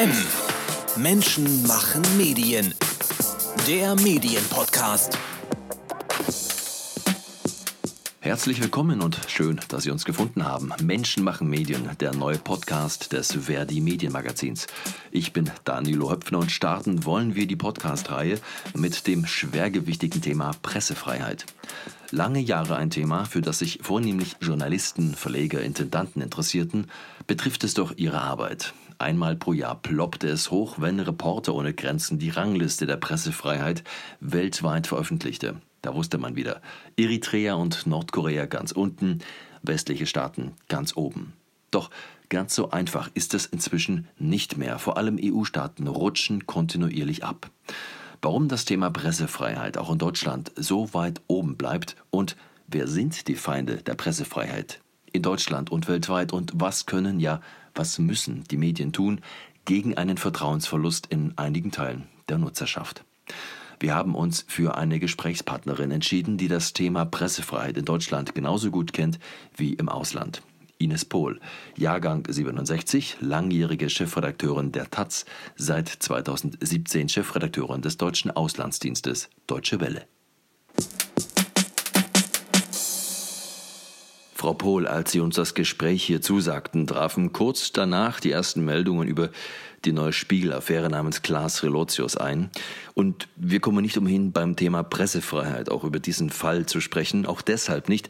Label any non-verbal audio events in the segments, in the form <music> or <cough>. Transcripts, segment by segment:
M. Menschen machen Medien. Der Medienpodcast. Herzlich willkommen und schön, dass Sie uns gefunden haben. Menschen machen Medien, der neue Podcast des Verdi Medienmagazins. Ich bin Danilo Höpfner und starten wollen wir die Podcast-Reihe mit dem schwergewichtigen Thema Pressefreiheit. Lange Jahre ein Thema, für das sich vornehmlich Journalisten, Verleger, Intendanten interessierten, betrifft es doch ihre Arbeit. Einmal pro Jahr ploppte es hoch, wenn Reporter ohne Grenzen die Rangliste der Pressefreiheit weltweit veröffentlichte. Da wusste man wieder, Eritrea und Nordkorea ganz unten, westliche Staaten ganz oben. Doch ganz so einfach ist es inzwischen nicht mehr. Vor allem EU-Staaten rutschen kontinuierlich ab. Warum das Thema Pressefreiheit auch in Deutschland so weit oben bleibt und wer sind die Feinde der Pressefreiheit in Deutschland und weltweit und was können, ja, was müssen die Medien tun gegen einen Vertrauensverlust in einigen Teilen der Nutzerschaft. Wir haben uns für eine Gesprächspartnerin entschieden, die das Thema Pressefreiheit in Deutschland genauso gut kennt wie im Ausland. Ines Pohl, Jahrgang 67, langjährige Chefredakteurin der Taz, seit 2017 Chefredakteurin des deutschen Auslandsdienstes Deutsche Welle. Frau Pohl, als Sie uns das Gespräch hier zusagten, trafen kurz danach die ersten Meldungen über die neue Spiegel-Affäre namens Klaas Relotius ein. Und wir kommen nicht umhin, beim Thema Pressefreiheit auch über diesen Fall zu sprechen. Auch deshalb nicht,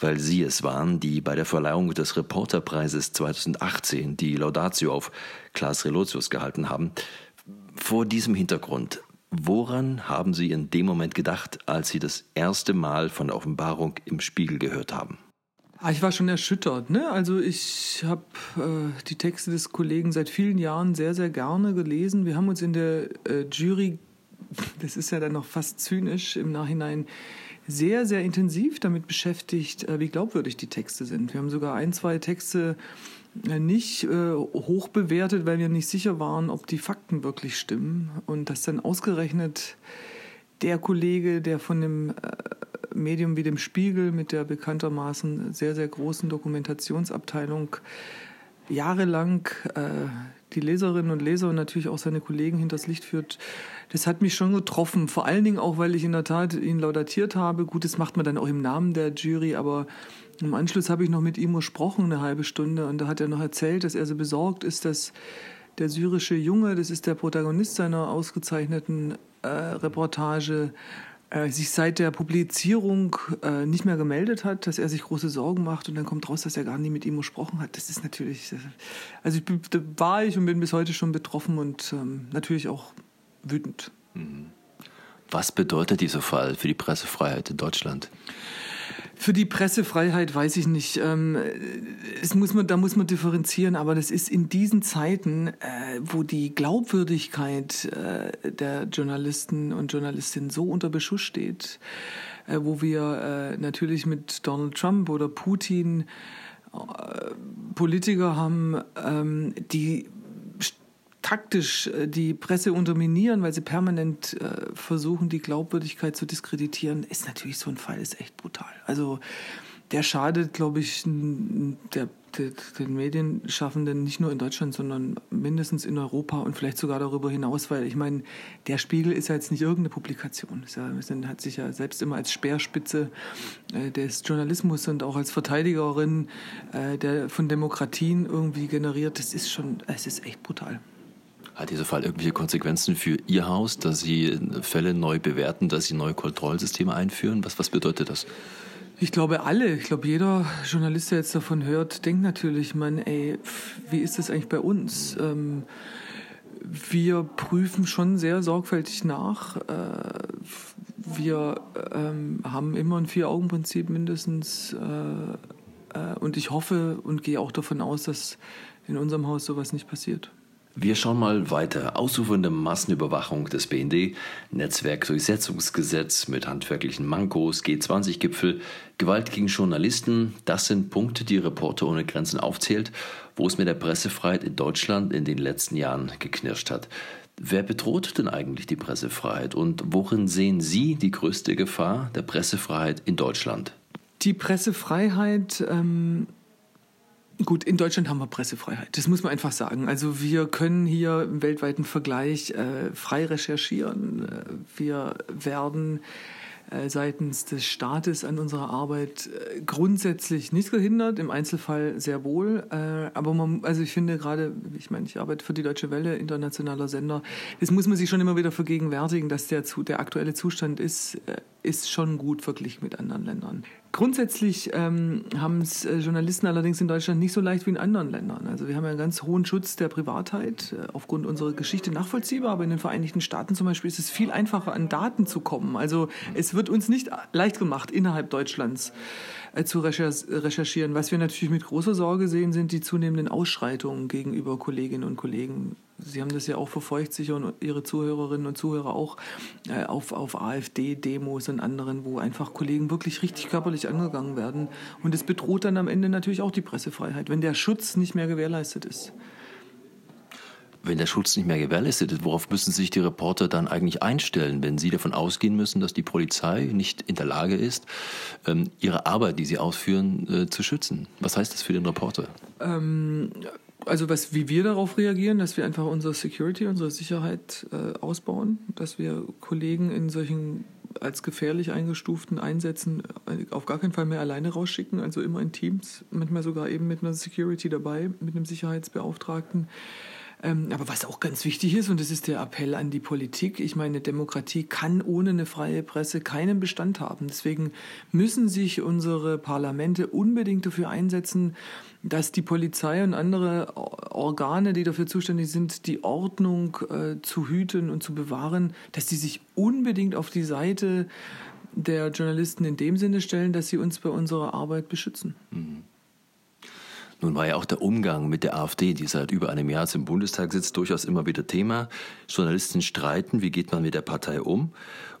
weil Sie es waren, die bei der Verleihung des Reporterpreises 2018 die Laudatio auf Klaas Relotius gehalten haben. Vor diesem Hintergrund, woran haben Sie in dem Moment gedacht, als Sie das erste Mal von der Offenbarung im Spiegel gehört haben? Ah, ich war schon erschüttert. Ne? Also ich habe äh, die Texte des Kollegen seit vielen Jahren sehr, sehr gerne gelesen. Wir haben uns in der äh, Jury, <laughs> das ist ja dann noch fast zynisch im Nachhinein, sehr, sehr intensiv damit beschäftigt, äh, wie glaubwürdig die Texte sind. Wir haben sogar ein, zwei Texte äh, nicht äh, hoch bewertet, weil wir nicht sicher waren, ob die Fakten wirklich stimmen. Und das dann ausgerechnet der Kollege, der von dem äh, Medium wie dem Spiegel mit der bekanntermaßen sehr, sehr großen Dokumentationsabteilung jahrelang äh, die Leserinnen und Leser und natürlich auch seine Kollegen hinters Licht führt, das hat mich schon getroffen. Vor allen Dingen auch, weil ich in der Tat ihn laudatiert habe. Gut, das macht man dann auch im Namen der Jury, aber im Anschluss habe ich noch mit ihm gesprochen, eine halbe Stunde, und da hat er noch erzählt, dass er so besorgt ist, dass der syrische Junge, das ist der Protagonist seiner ausgezeichneten Reportage, äh, sich seit der Publizierung äh, nicht mehr gemeldet hat, dass er sich große Sorgen macht und dann kommt raus, dass er gar nie mit ihm gesprochen hat. Das ist natürlich, äh, also ich, da war ich und bin bis heute schon betroffen und ähm, natürlich auch wütend. Mhm. Was bedeutet dieser Fall für die Pressefreiheit in Deutschland? Für die Pressefreiheit weiß ich nicht. Ähm, es muss man, da muss man differenzieren, aber das ist in diesen Zeiten, äh, wo die Glaubwürdigkeit äh, der Journalisten und Journalistinnen so unter Beschuss steht, äh, wo wir natürlich mit Donald Trump oder Putin Politiker haben, ähm, die taktisch äh, die Presse unterminieren, weil sie permanent äh, versuchen, die Glaubwürdigkeit zu diskreditieren, ist natürlich so ein Fall, ist echt brutal. Also der schadet, glaube ich, der, der, den Medienschaffenden nicht nur in Deutschland, sondern mindestens in Europa und vielleicht sogar darüber hinaus, weil ich meine, der Spiegel ist ja jetzt nicht irgendeine Publikation. Ist ja, hat sich ja selbst immer als Speerspitze äh, des Journalismus und auch als Verteidigerin äh, der von Demokratien irgendwie generiert. Das ist schon, es ist echt brutal. Hat dieser Fall irgendwelche Konsequenzen für Ihr Haus, dass Sie Fälle neu bewerten, dass Sie neue Kontrollsysteme einführen? Was, was bedeutet das? Ich glaube alle. Ich glaube jeder Journalist, der jetzt davon hört, denkt natürlich, man, ey, wie ist das eigentlich bei uns? Ähm, wir prüfen schon sehr sorgfältig nach. Äh, wir ähm, haben immer ein Vier-Augen-Prinzip mindestens. Äh, äh, und ich hoffe und gehe auch davon aus, dass in unserem Haus sowas nicht passiert. Wir schauen mal weiter. Ausufernde Massenüberwachung des BND, Netzwerkdurchsetzungsgesetz mit handwerklichen Mankos, G20-Gipfel, Gewalt gegen Journalisten, das sind Punkte, die Reporter ohne Grenzen aufzählt, wo es mit der Pressefreiheit in Deutschland in den letzten Jahren geknirscht hat. Wer bedroht denn eigentlich die Pressefreiheit und worin sehen Sie die größte Gefahr der Pressefreiheit in Deutschland? Die Pressefreiheit ähm, Gut, in Deutschland haben wir Pressefreiheit. Das muss man einfach sagen. Also wir können hier im weltweiten Vergleich äh, frei recherchieren. Äh, wir werden äh, seitens des Staates an unserer Arbeit äh, grundsätzlich nicht gehindert, im Einzelfall sehr wohl. Äh, aber man, also ich finde gerade, ich meine, ich arbeite für die Deutsche Welle, internationaler Sender, das muss man sich schon immer wieder vergegenwärtigen, dass der, der aktuelle Zustand ist, ist schon gut verglichen mit anderen Ländern. Grundsätzlich ähm, haben es äh, Journalisten allerdings in Deutschland nicht so leicht wie in anderen Ländern. Also wir haben ja einen ganz hohen Schutz der Privatheit, äh, aufgrund unserer Geschichte nachvollziehbar, aber in den Vereinigten Staaten zum Beispiel ist es viel einfacher, an Daten zu kommen. Also es wird uns nicht leicht gemacht, innerhalb Deutschlands zu recherchieren. Was wir natürlich mit großer Sorge sehen, sind die zunehmenden Ausschreitungen gegenüber Kolleginnen und Kollegen. Sie haben das ja auch verfolgt, sicher und Ihre Zuhörerinnen und Zuhörer auch, äh, auf, auf AfD-Demos und anderen, wo einfach Kollegen wirklich richtig körperlich angegangen werden. Und es bedroht dann am Ende natürlich auch die Pressefreiheit, wenn der Schutz nicht mehr gewährleistet ist wenn der Schutz nicht mehr gewährleistet ist, worauf müssen sich die Reporter dann eigentlich einstellen, wenn sie davon ausgehen müssen, dass die Polizei nicht in der Lage ist, ähm, ihre Arbeit, die sie ausführen, äh, zu schützen? Was heißt das für den Reporter? Ähm, also was, wie wir darauf reagieren, dass wir einfach unsere Security, unsere Sicherheit äh, ausbauen, dass wir Kollegen in solchen als gefährlich eingestuften Einsätzen äh, auf gar keinen Fall mehr alleine rausschicken, also immer in Teams, manchmal sogar eben mit einer Security dabei, mit einem Sicherheitsbeauftragten aber was auch ganz wichtig ist, und das ist der Appell an die Politik, ich meine, Demokratie kann ohne eine freie Presse keinen Bestand haben. Deswegen müssen sich unsere Parlamente unbedingt dafür einsetzen, dass die Polizei und andere Organe, die dafür zuständig sind, die Ordnung äh, zu hüten und zu bewahren, dass die sich unbedingt auf die Seite der Journalisten in dem Sinne stellen, dass sie uns bei unserer Arbeit beschützen. Mhm. Nun war ja auch der Umgang mit der AfD, die seit über einem Jahr im Bundestag sitzt, durchaus immer wieder Thema. Journalisten streiten, wie geht man mit der Partei um?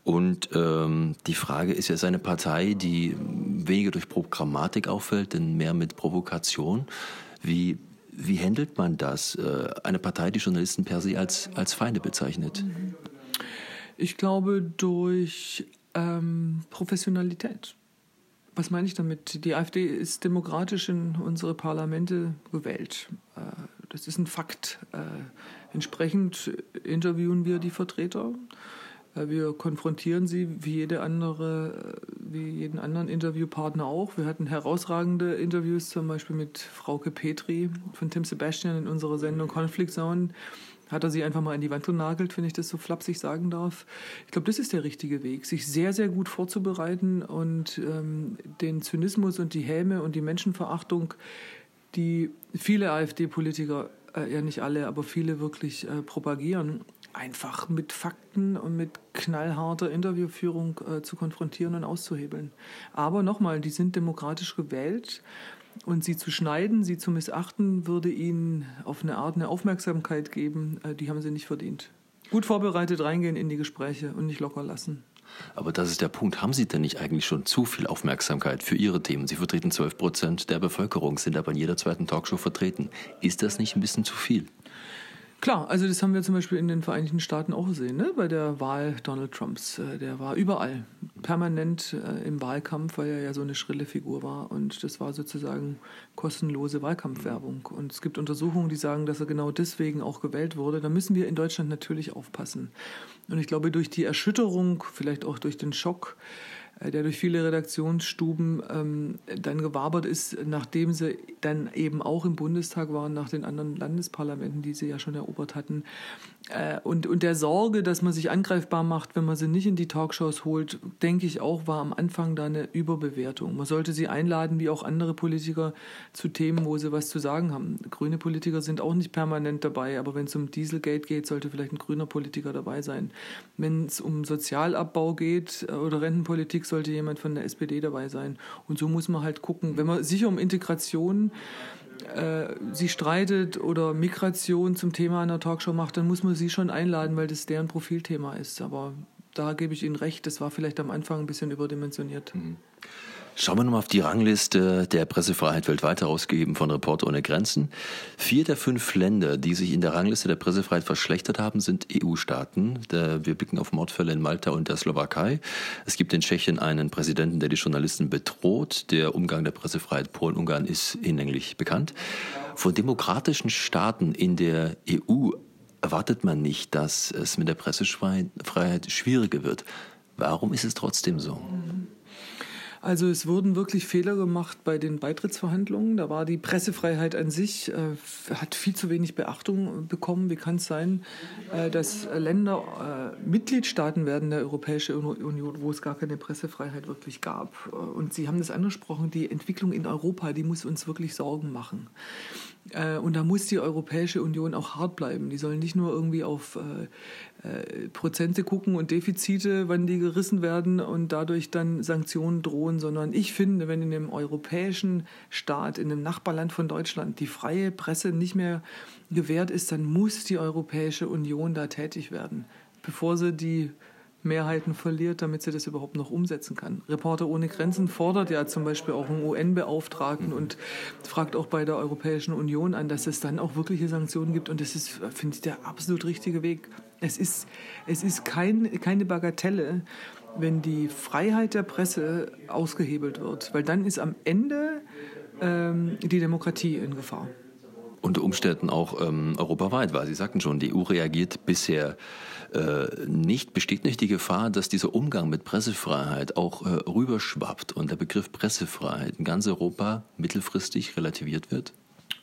Und ähm, die Frage ist ja, ist eine Partei, die weniger durch Programmatik auffällt, denn mehr mit Provokation. Wie, wie handelt man das? Äh, eine Partei, die Journalisten per se als, als Feinde bezeichnet? Ich glaube durch ähm, Professionalität. Was meine ich damit? Die AfD ist demokratisch in unsere Parlamente gewählt. Äh, das ist ein Fakt. Äh, entsprechend interviewen wir die Vertreter. Äh, wir konfrontieren sie wie jede andere, wie jeden anderen Interviewpartner auch. Wir hatten herausragende Interviews, zum Beispiel mit Frauke Petri von Tim Sebastian in unserer Sendung Conflict Zone hat er sie einfach mal in die Wand genagelt, wenn ich das so flapsig sagen darf. Ich glaube, das ist der richtige Weg, sich sehr, sehr gut vorzubereiten und ähm, den Zynismus und die Häme und die Menschenverachtung, die viele AfD-Politiker, äh, ja nicht alle, aber viele wirklich äh, propagieren, einfach mit Fakten und mit knallharter Interviewführung äh, zu konfrontieren und auszuhebeln. Aber nochmal, die sind demokratisch gewählt und sie zu schneiden, sie zu missachten, würde ihnen auf eine Art eine Aufmerksamkeit geben, äh, die haben sie nicht verdient. Gut vorbereitet reingehen in die Gespräche und nicht locker lassen. Aber das ist der Punkt. Haben Sie denn nicht eigentlich schon zu viel Aufmerksamkeit für Ihre Themen? Sie vertreten 12 Prozent der Bevölkerung, sind aber in jeder zweiten Talkshow vertreten. Ist das nicht ein bisschen zu viel? Klar, also das haben wir zum Beispiel in den Vereinigten Staaten auch gesehen, ne? bei der Wahl Donald Trumps. Äh, der war überall, permanent äh, im Wahlkampf, weil er ja so eine schrille Figur war. Und das war sozusagen kostenlose Wahlkampfwerbung. Und es gibt Untersuchungen, die sagen, dass er genau deswegen auch gewählt wurde. Da müssen wir in Deutschland natürlich aufpassen. Und ich glaube, durch die Erschütterung, vielleicht auch durch den Schock, der durch viele Redaktionsstuben ähm, dann gewabert ist, nachdem sie dann eben auch im Bundestag waren, nach den anderen Landesparlamenten, die sie ja schon erobert hatten. Äh, und, und der Sorge, dass man sich angreifbar macht, wenn man sie nicht in die Talkshows holt, denke ich auch, war am Anfang da eine Überbewertung. Man sollte sie einladen, wie auch andere Politiker, zu Themen, wo sie was zu sagen haben. Grüne Politiker sind auch nicht permanent dabei, aber wenn es um Dieselgate geht, sollte vielleicht ein grüner Politiker dabei sein. Wenn es um Sozialabbau geht äh, oder Rentenpolitik, sollte jemand von der SPD dabei sein. Und so muss man halt gucken. Wenn man sicher um Integration äh, sie streitet oder Migration zum Thema einer Talkshow macht, dann muss man sie schon einladen, weil das deren Profilthema ist. Aber da gebe ich Ihnen recht, das war vielleicht am Anfang ein bisschen überdimensioniert. Mhm. Schauen wir nochmal auf die Rangliste der Pressefreiheit weltweit herausgegeben von Reporter ohne Grenzen. Vier der fünf Länder, die sich in der Rangliste der Pressefreiheit verschlechtert haben, sind EU-Staaten. Wir blicken auf Mordfälle in Malta und der Slowakei. Es gibt in Tschechien einen Präsidenten, der die Journalisten bedroht. Der Umgang der Pressefreiheit Polen-Ungarn ist hinlänglich bekannt. Von demokratischen Staaten in der EU erwartet man nicht, dass es mit der Pressefreiheit schwieriger wird. Warum ist es trotzdem so? Also es wurden wirklich Fehler gemacht bei den Beitrittsverhandlungen. Da war die Pressefreiheit an sich, äh, hat viel zu wenig Beachtung bekommen. Wie kann es sein, äh, dass Länder äh, Mitgliedstaaten werden der Europäischen Union, wo es gar keine Pressefreiheit wirklich gab? Äh, und Sie haben das angesprochen, die Entwicklung in Europa, die muss uns wirklich Sorgen machen. Äh, und da muss die Europäische Union auch hart bleiben. Die sollen nicht nur irgendwie auf äh, äh, Prozente gucken und Defizite, wann die gerissen werden und dadurch dann Sanktionen drohen, sondern ich finde, wenn in einem europäischen Staat, in einem Nachbarland von Deutschland, die freie Presse nicht mehr gewährt ist, dann muss die Europäische Union da tätig werden, bevor sie die Mehrheiten verliert, damit sie das überhaupt noch umsetzen kann. Reporter ohne Grenzen fordert ja zum Beispiel auch einen UN-Beauftragten und fragt auch bei der Europäischen Union an, dass es dann auch wirkliche Sanktionen gibt. Und das ist, finde ich, der absolut richtige Weg. Es ist, es ist kein, keine Bagatelle, wenn die Freiheit der Presse ausgehebelt wird, weil dann ist am Ende ähm, die Demokratie in Gefahr unter Umständen auch ähm, europaweit, weil Sie sagten schon, die EU reagiert bisher äh, nicht, besteht nicht die Gefahr, dass dieser Umgang mit Pressefreiheit auch äh, rüberschwappt und der Begriff Pressefreiheit in ganz Europa mittelfristig relativiert wird?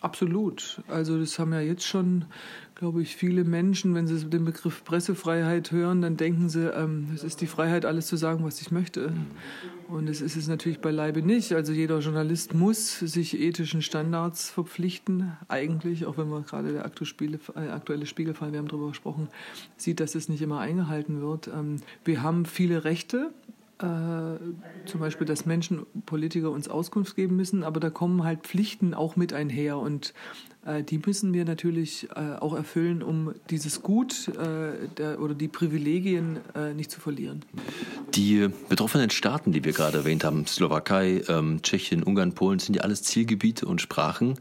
Absolut. Also das haben ja jetzt schon, glaube ich, viele Menschen, wenn sie den Begriff Pressefreiheit hören, dann denken sie, ähm, es ist die Freiheit, alles zu sagen, was ich möchte. Und das ist es natürlich beileibe nicht. Also jeder Journalist muss sich ethischen Standards verpflichten, eigentlich, auch wenn man gerade der äh, aktuelle Spiegelfall, wir haben darüber gesprochen, sieht, dass es nicht immer eingehalten wird. Ähm, wir haben viele Rechte, äh, zum Beispiel, dass Menschen, Politiker uns Auskunft geben müssen, aber da kommen halt Pflichten auch mit einher. Und die müssen wir natürlich äh, auch erfüllen, um dieses Gut äh, der, oder die Privilegien äh, nicht zu verlieren. Die betroffenen Staaten, die wir gerade erwähnt haben, Slowakei, ähm, Tschechien, Ungarn, Polen, sind ja alles Zielgebiete und Sprachen,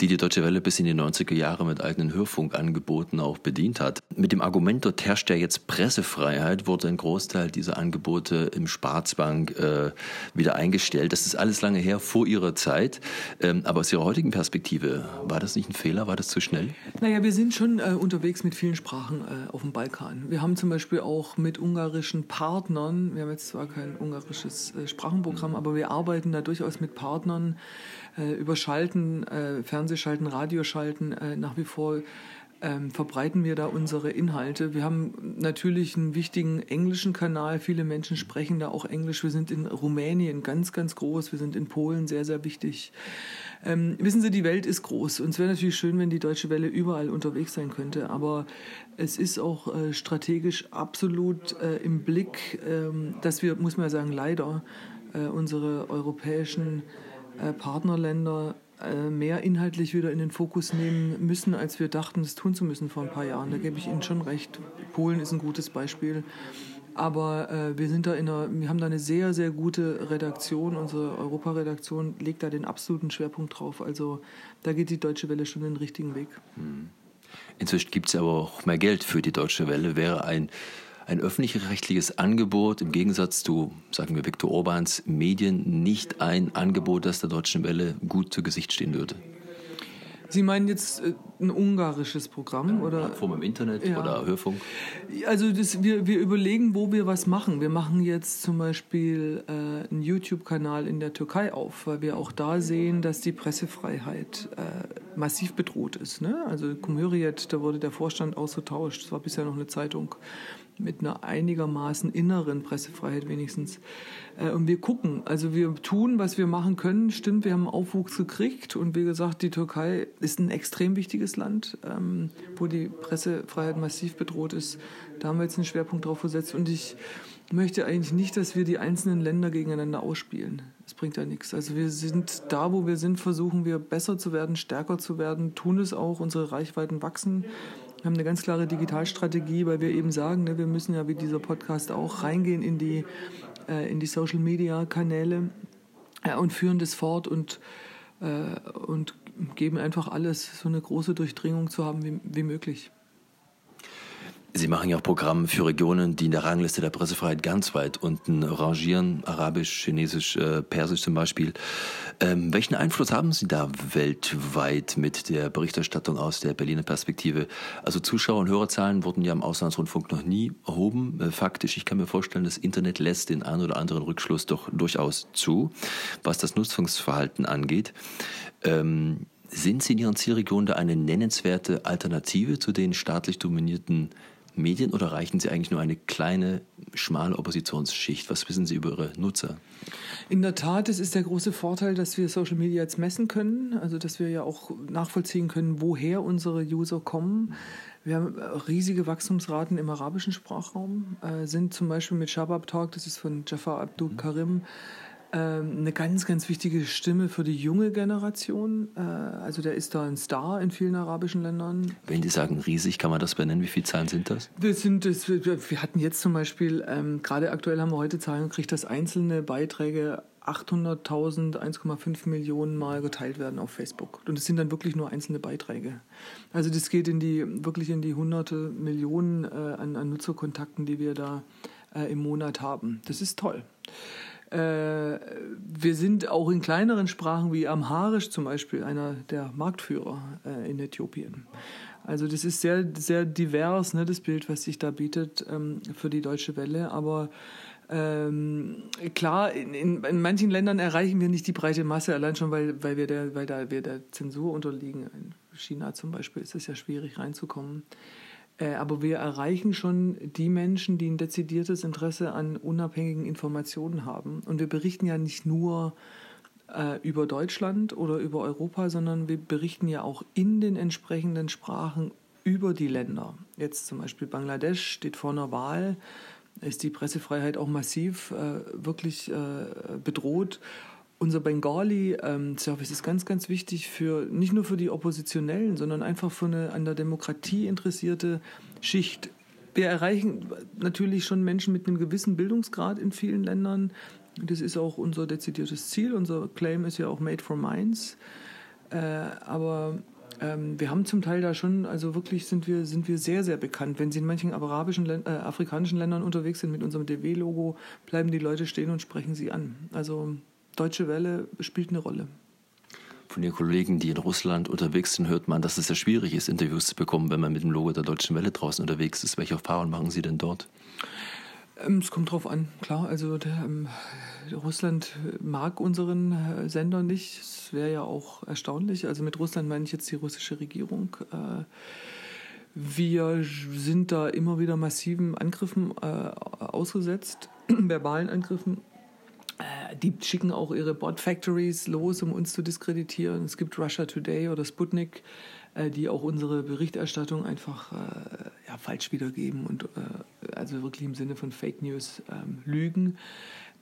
die die Deutsche Welle bis in die 90er Jahre mit eigenen Hörfunkangeboten auch bedient hat. Mit dem Argument, dort herrscht ja jetzt Pressefreiheit, wurde ein Großteil dieser Angebote im Sparzbank äh, wieder eingestellt. Das ist alles lange her, vor ihrer Zeit. Ähm, aber aus ihrer heutigen Perspektive, war das nicht ein Fehler? War das zu schnell? Naja, wir sind schon äh, unterwegs mit vielen Sprachen äh, auf dem Balkan. Wir haben zum Beispiel auch mit ungarischen Partnern, wir haben jetzt zwar kein ungarisches äh, Sprachenprogramm, aber wir arbeiten da durchaus mit Partnern, äh, überschalten, äh, Fernsehschalten, Radioschalten äh, nach wie vor ähm, verbreiten wir da unsere Inhalte. Wir haben natürlich einen wichtigen englischen Kanal. Viele Menschen sprechen da auch Englisch. Wir sind in Rumänien ganz, ganz groß. Wir sind in Polen sehr, sehr wichtig. Ähm, wissen Sie, die Welt ist groß. Und es wäre natürlich schön, wenn die Deutsche Welle überall unterwegs sein könnte. Aber es ist auch äh, strategisch absolut äh, im Blick, ähm, dass wir, muss man ja sagen, leider äh, unsere europäischen äh, Partnerländer äh, mehr inhaltlich wieder in den Fokus nehmen müssen, als wir dachten, es tun zu müssen vor ein paar Jahren. Da gebe ich Ihnen schon recht. Polen ist ein gutes Beispiel. Aber äh, wir sind da in einer, wir haben da eine sehr, sehr gute Redaktion. Unsere Europaredaktion legt da den absoluten Schwerpunkt drauf. Also da geht die Deutsche Welle schon den richtigen Weg. Hm. Inzwischen gibt es aber auch mehr Geld für die Deutsche Welle. Wäre ein ein öffentlich-rechtliches Angebot im Gegensatz zu, sagen wir, Viktor Orbans Medien nicht ein Angebot, das der Deutschen Welle gut zu Gesicht stehen würde? Sie meinen jetzt äh, ein ungarisches Programm oder Plattform im Internet ja. oder Hörfunk? Also das, wir, wir überlegen, wo wir was machen. Wir machen jetzt zum Beispiel äh, einen YouTube-Kanal in der Türkei auf, weil wir auch da sehen, dass die Pressefreiheit äh, massiv bedroht ist. Ne? Also Cumhuriyet, da wurde der Vorstand ausgetauscht. Das war bisher noch eine Zeitung mit einer einigermaßen inneren Pressefreiheit wenigstens. Äh, und wir gucken, also wir tun, was wir machen können. Stimmt, wir haben Aufwuchs gekriegt und wie gesagt, die Türkei ist ein extrem wichtiges Land, ähm, wo die Pressefreiheit massiv bedroht ist. Da haben wir jetzt einen Schwerpunkt drauf gesetzt und ich möchte eigentlich nicht, dass wir die einzelnen Länder gegeneinander ausspielen. Das bringt ja nichts. Also wir sind da, wo wir sind, versuchen wir besser zu werden, stärker zu werden, tun es auch, unsere Reichweiten wachsen. Wir haben eine ganz klare Digitalstrategie, weil wir eben sagen, ne, wir müssen ja wie dieser Podcast auch reingehen in die, äh, in die Social-Media-Kanäle. ja, und führen das fort und, äh, und geben einfach alles, so eine große Durchdringung zu haben wie, wie möglich. Sie machen ja auch Programme für Regionen, die in der Rangliste der Pressefreiheit ganz weit unten rangieren, Arabisch, Chinesisch, äh, Persisch zum Beispiel. Ähm, welchen Einfluss haben Sie da weltweit mit der Berichterstattung aus der Berliner Perspektive? Also Zuschauer- und Hörerzahlen wurden ja im Auslandsrundfunk noch nie erhoben. Äh, faktisch, ich kann mir vorstellen, das Internet lässt den einen oder anderen Rückschluss doch durchaus zu, was das Nutzungsverhalten angeht. Ähm, sind Sie in Ihren Zielregionen da eine nennenswerte Alternative zu den staatlich dominierten Medien oder reichen Sie eigentlich nur eine kleine, schmale Oppositionsschicht? Was wissen Sie über Ihre Nutzer? In der Tat, es ist der große Vorteil, dass wir Social Media jetzt messen können, also dass wir ja auch nachvollziehen können, woher unsere User kommen. Wir haben riesige Wachstumsraten im arabischen Sprachraum, äh, sind zum Beispiel mit Shabab Talk, das ist von Jafar Abdul Karim, ähm, eine ganz, ganz wichtige Stimme für die junge Generation. Äh, also der ist da ein Star in vielen arabischen Ländern. Wenn die sagen riesig, kann man das benennen? Wie viele Zahlen sind das? Das sind, das, wir hatten jetzt zum Beispiel, ähm, gerade aktuell haben wir heute Zahlen gekriegt, dass einzelne Beiträge 800.000, 1,5 Millionen Mal geteilt werden auf Facebook. Und es sind dann wirklich nur einzelne Beiträge. Also das geht in die, wirklich in die hunderte Millionen äh, an, an Nutzerkontakten, die wir da äh, im Monat haben. Das ist toll. Äh, wir sind auch in kleineren Sprachen wie Amharisch zum Beispiel einer der Marktführer äh, in Äthiopien. Also das ist sehr, sehr divers, ne, das Bild, was sich da bietet ähm, für die Deutsche Welle. Aber ähm, klar, in, in, in, manchen Ländern erreichen wir nicht die breite Masse, allein schon, weil, weil, wir, der, weil da wir der Zensur unterliegen. In China zum Beispiel ist es ja schwierig reinzukommen. Äh, aber wir erreichen schon die Menschen, die ein dezidiertes Interesse an unabhängigen Informationen haben. Und wir berichten ja nicht nur äh, über Deutschland oder über Europa, sondern wir berichten ja auch in den entsprechenden Sprachen über die Länder. Jetzt zum Beispiel Bangladesch steht vor einer Wahl, ist die Pressefreiheit auch massiv äh, wirklich äh, bedroht unser Bengali-Service ist ganz, ganz wichtig für nicht nur für die Oppositionellen, sondern einfach für eine an der Demokratie interessierte Schicht. Wir erreichen natürlich schon Menschen mit einem gewissen Bildungsgrad in vielen Ländern. Das ist auch unser dezidiertes Ziel. Unser Claim ist ja auch Made for Minds. Äh, aber ähm, wir haben zum Teil da schon, also wirklich sind wir, sind wir sehr, sehr bekannt. Wenn Sie in manchen arabischen, äh, afrikanischen Ländern unterwegs sind mit unserem DW-Logo, bleiben die Leute stehen und sprechen Sie an. Also Deutsche Welle spielt eine Rolle. Von den Kollegen, die in Russland unterwegs sind, hört man, dass es sehr schwierig ist, Interviews zu bekommen, wenn man mit dem Logo der Deutschen Welle draußen unterwegs ist. Welche Erfahrungen machen Sie denn dort? Ähm, es kommt drauf an, klar. Also der, ähm, Russland mag unseren äh, Sender nicht. Es wäre ja auch erstaunlich. Also mit Russland meine ich jetzt die russische Regierung. Äh, wir sind da immer wieder massiven Angriffen äh, ausgesetzt, <clears throat> verbalen Angriffen die schicken auch ihre Bot-Factories los, um uns zu diskreditieren. Es gibt Russia Today oder Sputnik, äh, die auch unsere Berichterstattung einfach äh, ja, falsch wiedergeben und also wirklich im Sinne von Fake News ähm, lügen.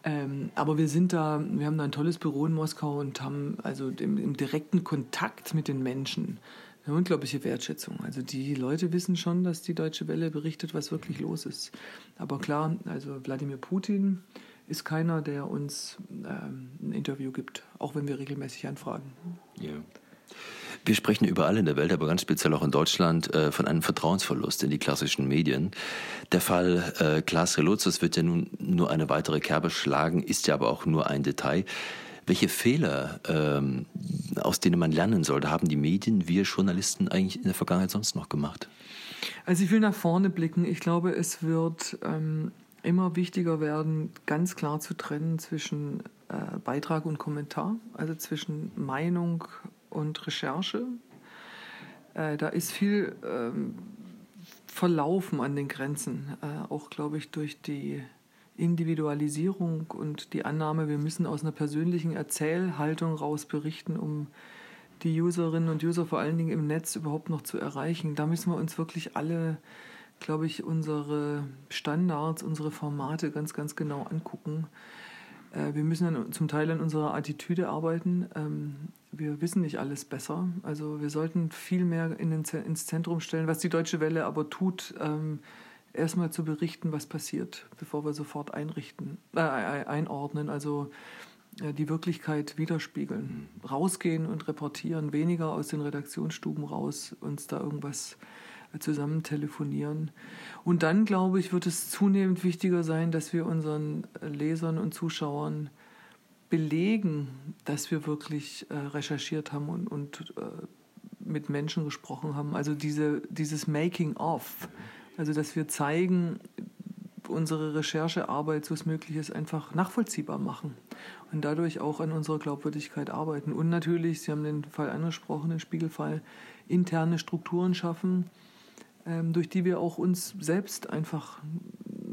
Ähm, aber wir sind da, wir haben da ein tolles Büro in Moskau und haben also im, im direkten Kontakt mit den Menschen eine unglaubliche Wertschätzung. Also die Leute wissen schon, dass die Deutsche Welle berichtet, was wirklich los ist. Aber klar, also Wladimir Putin, ist keiner, der uns ähm, ein Interview gibt, auch wenn wir regelmäßig anfragen. Ja. Wir sprechen überall in der Welt, aber ganz speziell auch in Deutschland, äh, von einem Vertrauensverlust in die klassischen Medien. Der Fall äh, Klaas Relotzes wird ja nun nur eine weitere Kerbe schlagen, ist ja aber auch nur ein Detail. Welche Fehler, ähm, aus denen man lernen sollte, haben die Medien, wir Journalisten eigentlich in der Vergangenheit sonst noch gemacht? Also ich will nach vorne blicken. Ich glaube, es wird ähm, immer wichtiger werden, ganz klar zu trennen zwischen äh, Beitrag und Kommentar, also zwischen Meinung und Recherche. Äh, da ist viel ähm, verlaufen an den Grenzen, äh, auch glaube ich durch die Individualisierung und die Annahme, wir müssen aus einer persönlichen Erzählhaltung raus berichten, um die Userinnen und User vor allen Dingen im Netz überhaupt noch zu erreichen. Da müssen wir uns wirklich alle glaube ich, unsere Standards, unsere Formate ganz, ganz genau angucken. Äh, wir müssen dann zum Teil an unserer Attitüde arbeiten. Ähm, wir wissen nicht alles besser. Also wir sollten viel mehr in den, ins Zentrum stellen, was die Deutsche Welle aber tut, ähm, erstmal zu berichten, was passiert, bevor wir sofort einrichten, äh, einordnen. Also äh, die Wirklichkeit widerspiegeln. Rausgehen und reportieren, weniger aus den Redaktionsstuben raus, uns da irgendwas äh, zusammen telefonieren. Und dann, glaube ich, wird es zunehmend wichtiger sein, dass wir unseren Lesern und Zuschauern belegen, dass wir wirklich äh, recherchiert haben und, und äh, mit Menschen gesprochen haben. Also diese, dieses Making of, also dass wir zeigen, unsere Recherchearbeit, so es möglich ist, einfach nachvollziehbar machen und dadurch auch an unserer Glaubwürdigkeit arbeiten. Und natürlich, Sie haben den Fall angesprochen, den Spiegelfall, interne Strukturen schaffen, durch die wir auch uns selbst einfach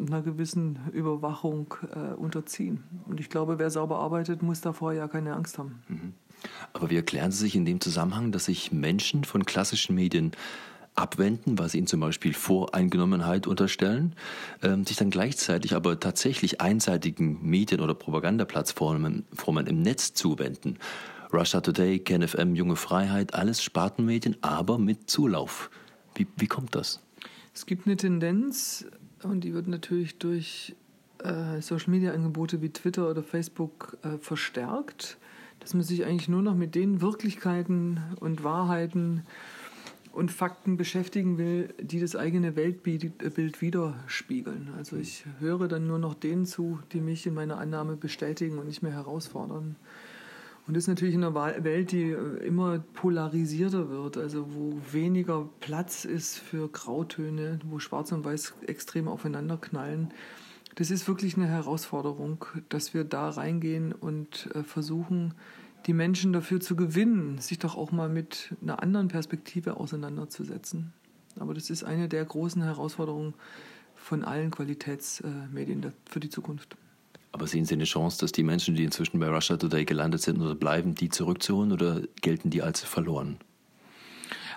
einer gewissen Überwachung äh, unterziehen. Und ich glaube, wer sauber arbeitet, muss davor ja keine Angst haben. Mhm. Aber wie erklären Sie sich in dem Zusammenhang, dass sich Menschen von klassischen Medien abwenden, was ihnen zum Beispiel Voreingenommenheit unterstellen, ähm, sich dann gleichzeitig aber tatsächlich einseitigen Medien- oder Propagandaplattformen Formen im Netz zuwenden. Russia Today, KenFM, Junge Freiheit, alles Spartenmedien, aber mit Zulauf. Wie, wie kommt das? Es gibt eine Tendenz, und die wird natürlich durch äh, Social-Media-Angebote wie Twitter oder Facebook äh, verstärkt, dass man sich eigentlich nur noch mit den Wirklichkeiten und Wahrheiten und Fakten beschäftigen will, die das eigene Weltbild widerspiegeln. Also ich höre dann nur noch denen zu, die mich in meiner Annahme bestätigen und nicht mehr herausfordern. Und das ist natürlich in einer Welt, die äh, immer polarisierter wird, also wo weniger Platz ist für Grautöne, wo Schwarz und Weiß extrem aufeinander knallen. Das ist wirklich eine Herausforderung, dass wir da reingehen und äh, versuchen, die Menschen dafür zu gewinnen, sich doch auch mal mit einer anderen Perspektive auseinanderzusetzen. Aber das ist eine der großen Herausforderungen von allen Qualitätsmedien für die Zukunft. Aber sehen Sie eine Chance, dass die Menschen, die inzwischen bei Russia Today gelandet sind oder bleiben, die zurückzuholen oder gelten die als verloren?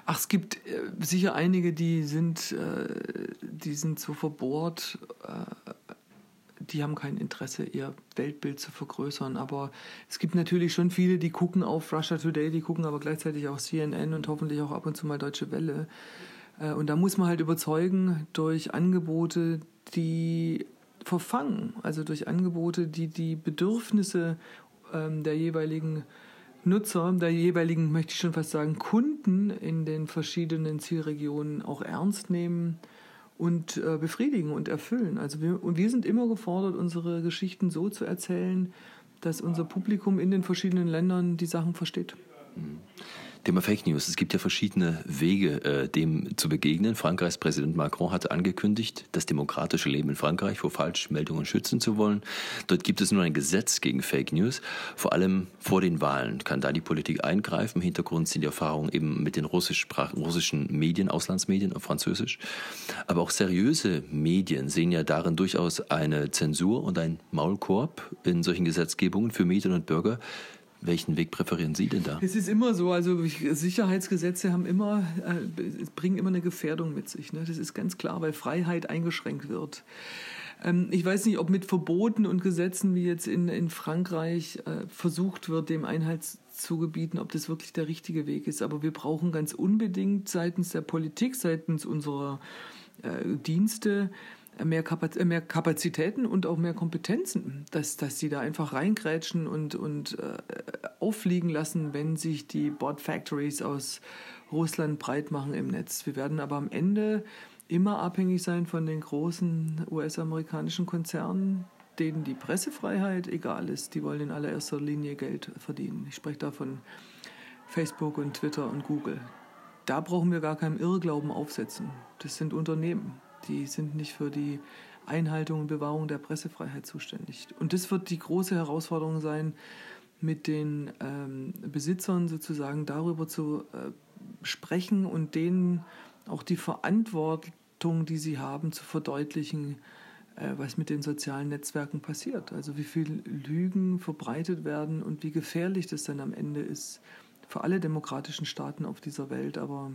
Ach, es gibt äh, sicher einige, die sind, äh, die sind so verbohrt, äh, die haben kein Interesse, ihr Weltbild zu vergrößern. Aber es gibt natürlich schon viele, die gucken auf Russia Today, die gucken aber gleichzeitig auch CNN und hoffentlich auch ab und zu mal Deutsche Welle. Und da muss man halt überzeugen durch Angebote, die verfangen, also durch Angebote, die die Bedürfnisse ähm, der jeweiligen Nutzer, der jeweiligen, möchte ich schon fast sagen, Kunden in den verschiedenen Zielregionen auch ernst nehmen und äh, befriedigen und erfüllen. Also wir, und wir sind immer gefordert, unsere Geschichten so zu erzählen, dass unser Publikum in den verschiedenen Ländern die Sachen versteht. Mhm. Thema Fake News. Es gibt ja verschiedene Wege, äh, dem zu begegnen. Frankreichs Präsident Macron hatte angekündigt, das demokratische Leben in Frankreich vor Falschmeldungen schützen zu wollen. Dort gibt es nun ein Gesetz gegen Fake News. Vor allem vor den Wahlen kann da die Politik eingreifen. Im Hintergrund sind die Erfahrungen eben mit den russischen Medien, Auslandsmedien auf Französisch. Aber auch seriöse Medien sehen ja darin durchaus eine Zensur und ein Maulkorb in solchen Gesetzgebungen für Medien und Bürger. Welchen Weg präferieren Sie denn da? Es ist immer so, also Sicherheitsgesetze haben immer, äh, bringen immer eine Gefährdung mit sich. Ne? Das ist ganz klar, weil Freiheit eingeschränkt wird. Ähm, ich weiß nicht, ob mit Verboten und Gesetzen wie jetzt in, in Frankreich äh, versucht wird, dem Einhalt zu gebieten, ob das wirklich der richtige Weg ist. Aber wir brauchen ganz unbedingt seitens der Politik, seitens unserer äh, Dienste, mehr, Kapaz mehr Kapazitäten und auch mehr Kompetenzen, dass, dass sie da einfach reingrätschen und, und äh, auffliegen lassen, wenn sich die Bot Factories aus Russland breit machen im Netz. Wir werden aber am Ende immer abhängig sein von den großen US-amerikanischen Konzernen, denen die Pressefreiheit egal ist. Die wollen in allererster Linie Geld verdienen. Ich spreche da von Facebook und Twitter und Google. Da brauchen wir gar keinen Irrglauben aufsetzen. Das sind Unternehmen die sind nicht für die Einhaltung und Bewahrung der Pressefreiheit zuständig. Und das wird die große Herausforderung sein, mit den ähm, Besitzern sozusagen darüber zu äh, sprechen und denen auch die Verantwortung, die sie haben, zu verdeutlichen, äh, was mit den sozialen Netzwerken passiert. Also wie viel Lügen verbreitet werden und wie gefährlich das dann am Ende ist für alle demokratischen Staaten auf dieser Welt. Aber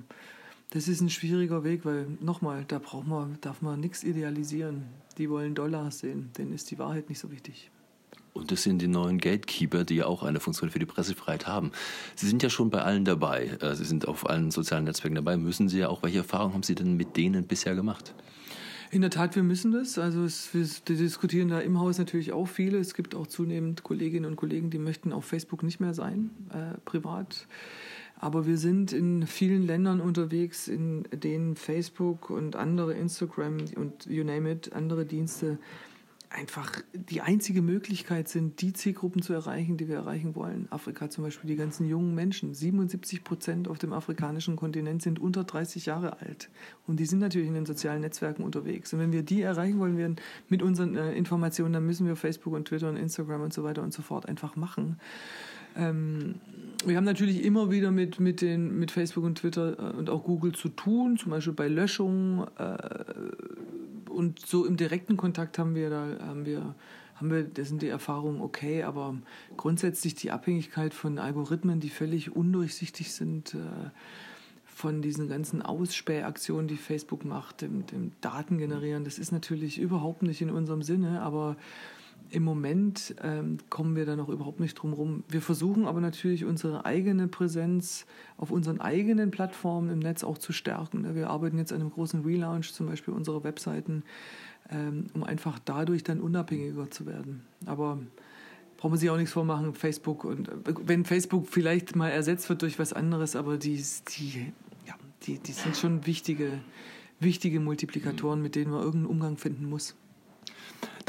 das ist ein schwieriger Weg, weil nochmal, da braucht man, darf man nichts idealisieren. Die wollen Dollars sehen, denen ist die Wahrheit nicht so wichtig. Und das sind die neuen Gatekeeper, die ja auch eine Funktion für die Pressefreiheit haben. Sie sind ja schon bei allen dabei. Sie sind auf allen sozialen Netzwerken dabei. Müssen Sie ja auch, welche Erfahrungen haben Sie denn mit denen bisher gemacht? In der Tat, wir müssen das. Also es, wir diskutieren da im Haus natürlich auch viele. Es gibt auch zunehmend Kolleginnen und Kollegen, die möchten auf Facebook nicht mehr sein, äh, privat. Aber wir sind in vielen Ländern unterwegs, in denen Facebook und andere Instagram und you name it, andere Dienste einfach die einzige Möglichkeit sind, die Zielgruppen zu erreichen, die wir erreichen wollen. Afrika zum Beispiel, die ganzen jungen Menschen. 77 Prozent auf dem afrikanischen Kontinent sind unter 30 Jahre alt. Und die sind natürlich in den sozialen Netzwerken unterwegs. Und wenn wir die erreichen wollen werden mit unseren äh, Informationen, dann müssen wir Facebook und Twitter und Instagram und so weiter und so fort einfach machen. Ähm, wir haben natürlich immer wieder mit, mit, den, mit Facebook und Twitter äh, und auch Google zu tun, zum Beispiel bei Löschungen. Äh, und so im direkten Kontakt haben wir da haben wir haben wir das sind die Erfahrungen okay, aber grundsätzlich die Abhängigkeit von Algorithmen, die völlig undurchsichtig sind, äh, von diesen ganzen Ausspähaktionen, die Facebook macht, dem, dem Daten generieren, das ist natürlich überhaupt nicht in unserem Sinne, aber im Moment ähm, kommen wir da noch überhaupt nicht drum rum. Wir versuchen aber natürlich unsere eigene Präsenz auf unseren eigenen Plattformen im Netz auch zu stärken. Wir arbeiten jetzt an einem großen Relaunch zum Beispiel unserer Webseiten, ähm, um einfach dadurch dann unabhängiger zu werden. Aber brauchen wir sich auch nichts vormachen, Facebook und wenn Facebook vielleicht mal ersetzt wird durch was anderes, aber die, die, ja, die, die sind schon wichtige, wichtige Multiplikatoren, mit denen man irgendeinen Umgang finden muss.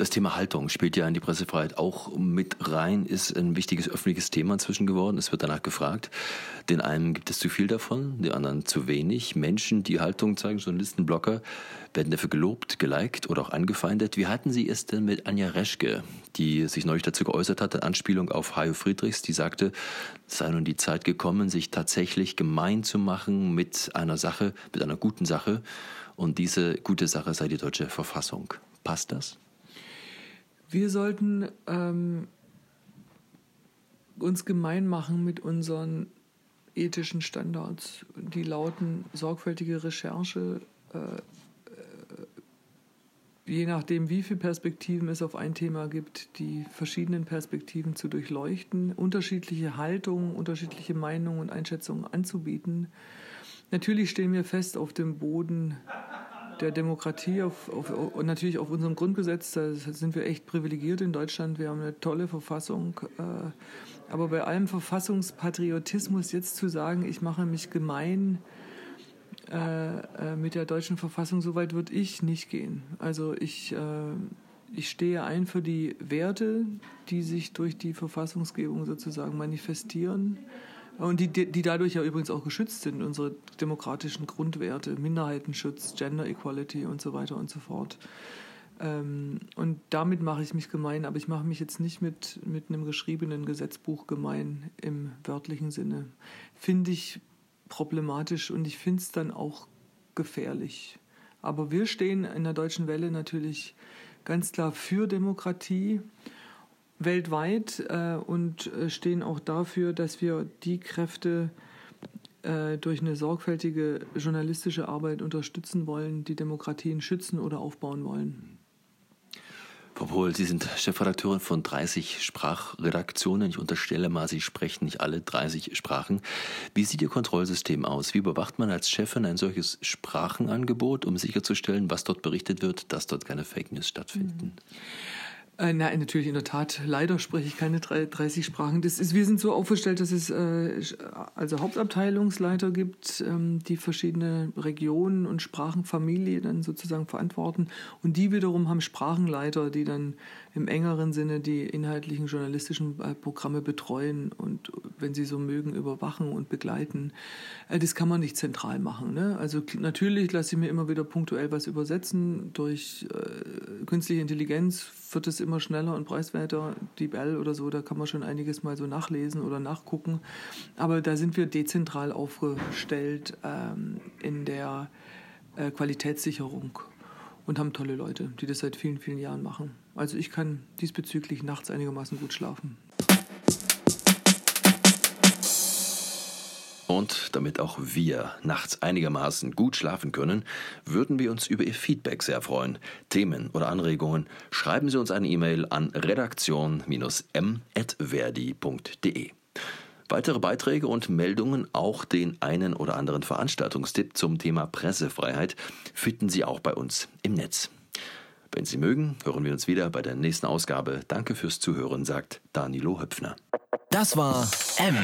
Das Thema Haltung spielt ja in die Pressefreiheit auch mit rein, ist ein wichtiges öffentliches Thema inzwischen geworden. Es wird danach gefragt. Den einen gibt es zu viel davon, den anderen zu wenig. Menschen, die Haltung zeigen, Journalisten, Blogger, werden dafür gelobt, geliked oder auch angefeindet. Wie halten Sie es denn mit Anja Reschke, die sich neulich dazu geäußert hat, in Anspielung auf Hajo Friedrichs, die sagte, es sei nun die Zeit gekommen, sich tatsächlich gemein zu machen mit einer Sache, mit einer guten Sache. Und diese gute Sache sei die deutsche Verfassung. Passt das? Wir sollten ähm, uns gemein machen mit unseren ethischen Standards. Die lauten sorgfältige Recherche, äh, äh, je nachdem, wie viele Perspektiven es auf ein Thema gibt, die verschiedenen Perspektiven zu durchleuchten, unterschiedliche Haltungen, unterschiedliche Meinungen und Einschätzungen anzubieten. Natürlich stehen wir fest auf dem Boden der Demokratie auf, auf, und natürlich auf unserem Grundgesetz, da sind wir echt privilegiert in Deutschland. Wir haben eine tolle Verfassung. Äh, aber bei allem Verfassungspatriotismus jetzt zu sagen, ich mache mich gemein äh, äh, mit der deutschen Verfassung, so weit würde ich nicht gehen. Also ich, ich stehe ein für die Werte, die sich durch die Verfassungsgebung sozusagen manifestieren und die, die dadurch ja übrigens auch geschützt sind, unsere demokratischen Grundwerte, Minderheitenschutz, Gender Equality und so weiter und so fort. Ähm, und damit mache ich mich gemein, aber ich mache mich jetzt nicht mit, mit einem geschriebenen Gesetzbuch gemein im wörtlichen Sinne. Finde ich problematisch und ich finde es dann auch gefährlich. Aber wir stehen in der deutschen Welle natürlich ganz klar für Demokratie weltweit äh, und äh, stehen auch dafür, dass wir die Kräfte äh, durch eine sorgfältige journalistische Arbeit unterstützen wollen, die Demokratien schützen oder aufbauen wollen. Frau Pohl, Sie sind Chefredakteurin von 30 Sprachredaktionen. Ich unterstelle mal, Sie sprechen nicht alle 30 Sprachen. Wie sieht Ihr Kontrollsystem aus? Wie überwacht man als Chefin ein solches Sprachenangebot, um sicherzustellen, was dort berichtet wird, dass dort keine Fake News stattfinden? Mhm. Äh, nein, natürlich in der Tat. Leider spreche ich keine 30 Sprachen. Das ist, wir sind so aufgestellt, dass es äh, also Hauptabteilungsleiter gibt, ähm, die verschiedene Regionen und Sprachenfamilien dann sozusagen verantworten. Und die wiederum haben Sprachenleiter, die dann im engeren Sinne die inhaltlichen journalistischen äh, Programme betreuen und, wenn sie so mögen, überwachen und begleiten. Äh, das kann man nicht zentral machen. Ne? Also natürlich lasse ich mir immer wieder punktuell was übersetzen. Durch äh, künstliche Intelligenz wird es immer schneller und preiswerter. DeepL oder so, da kann man schon einiges mal so nachlesen oder nachgucken. Aber da sind wir dezentral aufgestellt ähm, in der äh, Qualitätssicherung und haben tolle Leute, die das seit vielen, vielen Jahren machen. Also ich kann diesbezüglich nachts einigermaßen gut schlafen. Und damit auch wir nachts einigermaßen gut schlafen können, würden wir uns über Ihr Feedback sehr freuen. Themen oder Anregungen schreiben Sie uns eine E-Mail an redaktion-m.verdi.de. Weitere Beiträge und Meldungen, auch den einen oder anderen Veranstaltungstipp zum Thema Pressefreiheit, finden Sie auch bei uns im Netz. Wenn Sie mögen, hören wir uns wieder bei der nächsten Ausgabe. Danke fürs Zuhören, sagt Danilo Höpfner. Das war M.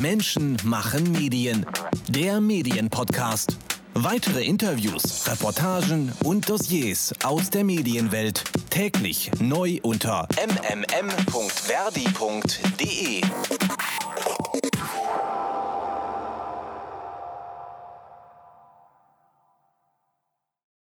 Menschen machen Medien. Der Medienpodcast. Weitere Interviews, Reportagen und Dossiers aus der Medienwelt täglich neu unter mmm.verdi.de.